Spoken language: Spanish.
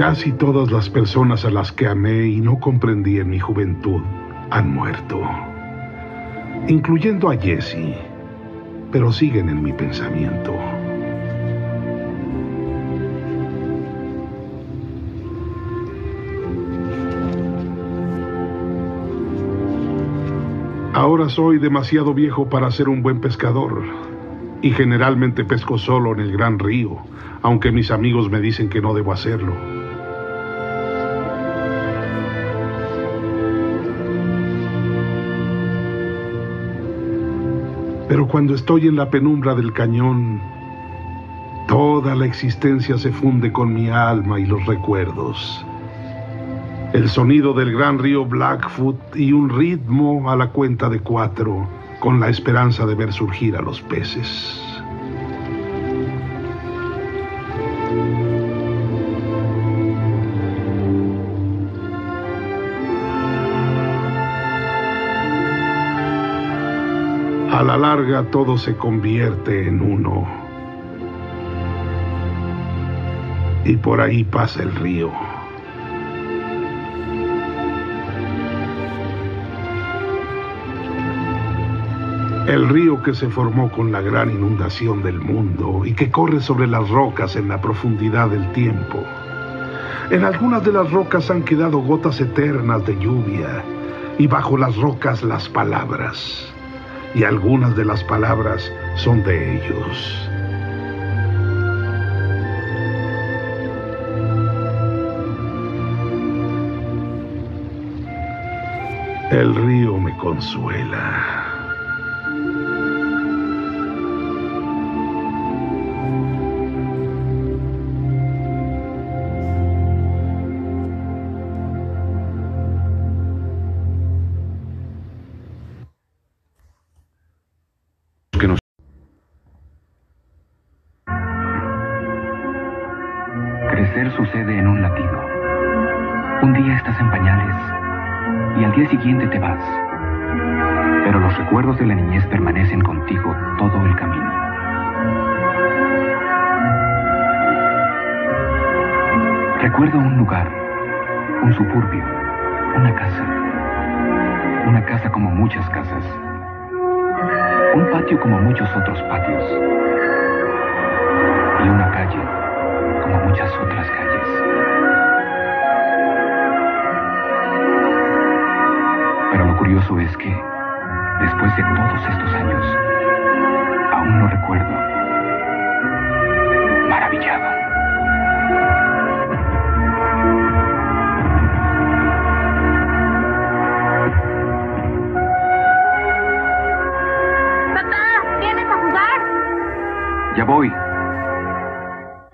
Casi todas las personas a las que amé y no comprendí en mi juventud han muerto, incluyendo a Jessie, pero siguen en mi pensamiento. Ahora soy demasiado viejo para ser un buen pescador y generalmente pesco solo en el gran río, aunque mis amigos me dicen que no debo hacerlo. Pero cuando estoy en la penumbra del cañón, toda la existencia se funde con mi alma y los recuerdos. El sonido del gran río Blackfoot y un ritmo a la cuenta de cuatro, con la esperanza de ver surgir a los peces. A la larga todo se convierte en uno. Y por ahí pasa el río. El río que se formó con la gran inundación del mundo y que corre sobre las rocas en la profundidad del tiempo. En algunas de las rocas han quedado gotas eternas de lluvia y bajo las rocas las palabras. Y algunas de las palabras son de ellos. El río me consuela. Sucede en un latido. Un día estás en pañales y al día siguiente te vas. Pero los recuerdos de la niñez permanecen contigo todo el camino. Recuerdo un lugar, un suburbio, una casa. Una casa como muchas casas. Un patio como muchos otros patios. Y una calle como muchas otras calles. Pero lo curioso es que, después de todos estos años, aún no recuerdo. Maravillado. Papá, ¿vienes a jugar? Ya voy.